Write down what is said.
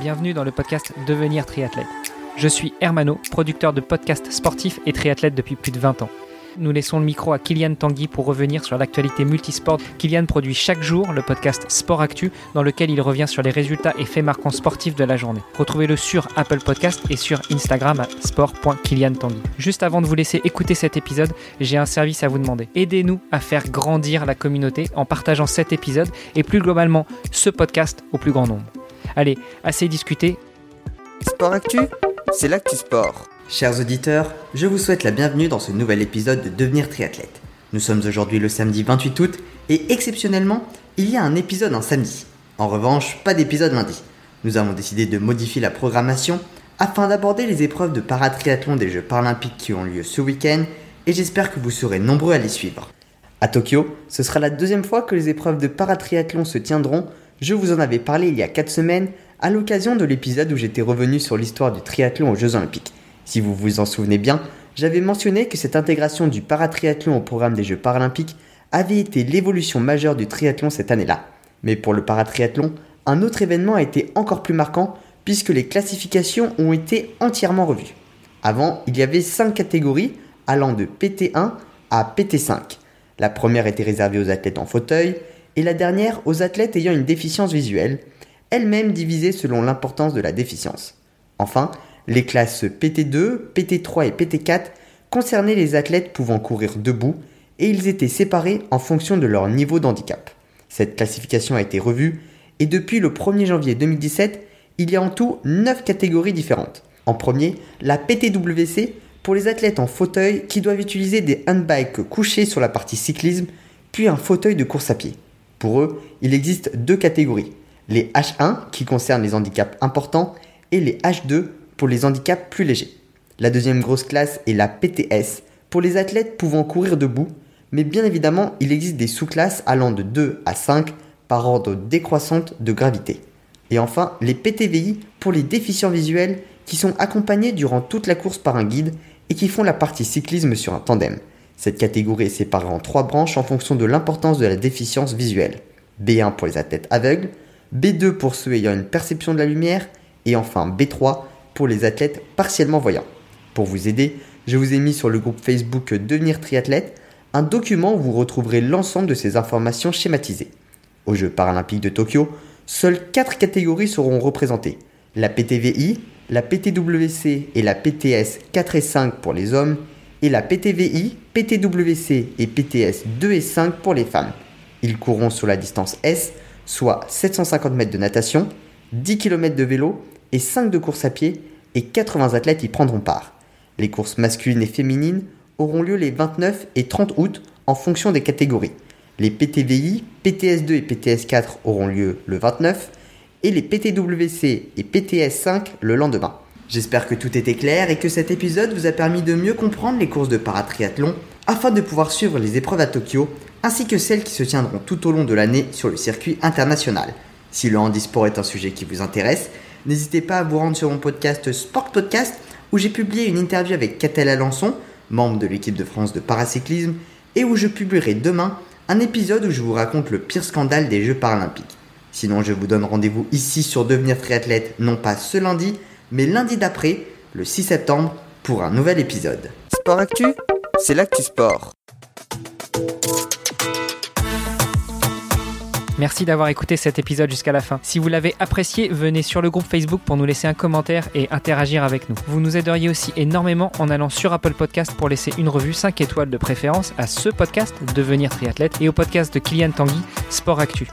bienvenue dans le podcast Devenir triathlète. Je suis Hermano, producteur de podcasts sportifs et triathlète depuis plus de 20 ans. Nous laissons le micro à Kylian Tanguy pour revenir sur l'actualité multisport. Kylian produit chaque jour le podcast Sport Actu dans lequel il revient sur les résultats et faits marquants sportifs de la journée. Retrouvez-le sur Apple Podcast et sur Instagram à sport.kyliantanguy. Juste avant de vous laisser écouter cet épisode, j'ai un service à vous demander. Aidez-nous à faire grandir la communauté en partageant cet épisode et plus globalement ce podcast au plus grand nombre. Allez, assez discuté. Sport Actu, c'est l'actu sport. Chers auditeurs, je vous souhaite la bienvenue dans ce nouvel épisode de Devenir triathlète. Nous sommes aujourd'hui le samedi 28 août et exceptionnellement, il y a un épisode un samedi. En revanche, pas d'épisode lundi. Nous avons décidé de modifier la programmation afin d'aborder les épreuves de paratriathlon des Jeux paralympiques qui ont lieu ce week-end et j'espère que vous serez nombreux à les suivre. À Tokyo, ce sera la deuxième fois que les épreuves de paratriathlon se tiendront. Je vous en avais parlé il y a 4 semaines à l'occasion de l'épisode où j'étais revenu sur l'histoire du triathlon aux Jeux olympiques. Si vous vous en souvenez bien, j'avais mentionné que cette intégration du paratriathlon au programme des Jeux paralympiques avait été l'évolution majeure du triathlon cette année-là. Mais pour le paratriathlon, un autre événement a été encore plus marquant puisque les classifications ont été entièrement revues. Avant, il y avait 5 catégories allant de PT1 à PT5. La première était réservée aux athlètes en fauteuil et la dernière aux athlètes ayant une déficience visuelle, elle-même divisée selon l'importance de la déficience. Enfin, les classes PT2, PT3 et PT4 concernaient les athlètes pouvant courir debout et ils étaient séparés en fonction de leur niveau d'handicap. Cette classification a été revue et depuis le 1er janvier 2017, il y a en tout 9 catégories différentes. En premier, la PTWC pour les athlètes en fauteuil qui doivent utiliser des handbikes couchés sur la partie cyclisme, puis un fauteuil de course à pied. Pour eux, il existe deux catégories, les H1 qui concernent les handicaps importants et les H2 pour les handicaps plus légers. La deuxième grosse classe est la PTS, pour les athlètes pouvant courir debout, mais bien évidemment, il existe des sous-classes allant de 2 à 5 par ordre décroissante de gravité. Et enfin, les PTVI pour les déficients visuels qui sont accompagnés durant toute la course par un guide et qui font la partie cyclisme sur un tandem. Cette catégorie est séparée en trois branches en fonction de l'importance de la déficience visuelle. B1 pour les athlètes aveugles, B2 pour ceux ayant une perception de la lumière, et enfin B3 pour les athlètes partiellement voyants. Pour vous aider, je vous ai mis sur le groupe Facebook Devenir triathlète un document où vous retrouverez l'ensemble de ces informations schématisées. Aux Jeux paralympiques de Tokyo, seules 4 catégories seront représentées. La PTVI, la PTWC et la PTS 4 et 5 pour les hommes, et la PTVI, PTWC et PTS 2 et 5 pour les femmes. Ils courront sur la distance S, soit 750 mètres de natation, 10 km de vélo et 5 de course à pied, et 80 athlètes y prendront part. Les courses masculines et féminines auront lieu les 29 et 30 août en fonction des catégories. Les PTVI, PTS2 et PTS4 auront lieu le 29 et les PTWC et PTS5 le lendemain. J'espère que tout était clair et que cet épisode vous a permis de mieux comprendre les courses de paratriathlon afin de pouvoir suivre les épreuves à Tokyo ainsi que celles qui se tiendront tout au long de l'année sur le circuit international. Si le handisport est un sujet qui vous intéresse, n'hésitez pas à vous rendre sur mon podcast Sport Podcast où j'ai publié une interview avec Catel Alençon, membre de l'équipe de France de paracyclisme, et où je publierai demain un épisode où je vous raconte le pire scandale des Jeux paralympiques. Sinon, je vous donne rendez-vous ici sur Devenir triathlète, non pas ce lundi, mais lundi d'après, le 6 septembre, pour un nouvel épisode. Sport Actu, c'est l'actu sport. Merci d'avoir écouté cet épisode jusqu'à la fin. Si vous l'avez apprécié, venez sur le groupe Facebook pour nous laisser un commentaire et interagir avec nous. Vous nous aideriez aussi énormément en allant sur Apple Podcast pour laisser une revue 5 étoiles de préférence à ce podcast Devenir triathlète et au podcast de Kylian Tanguy Sport Actu.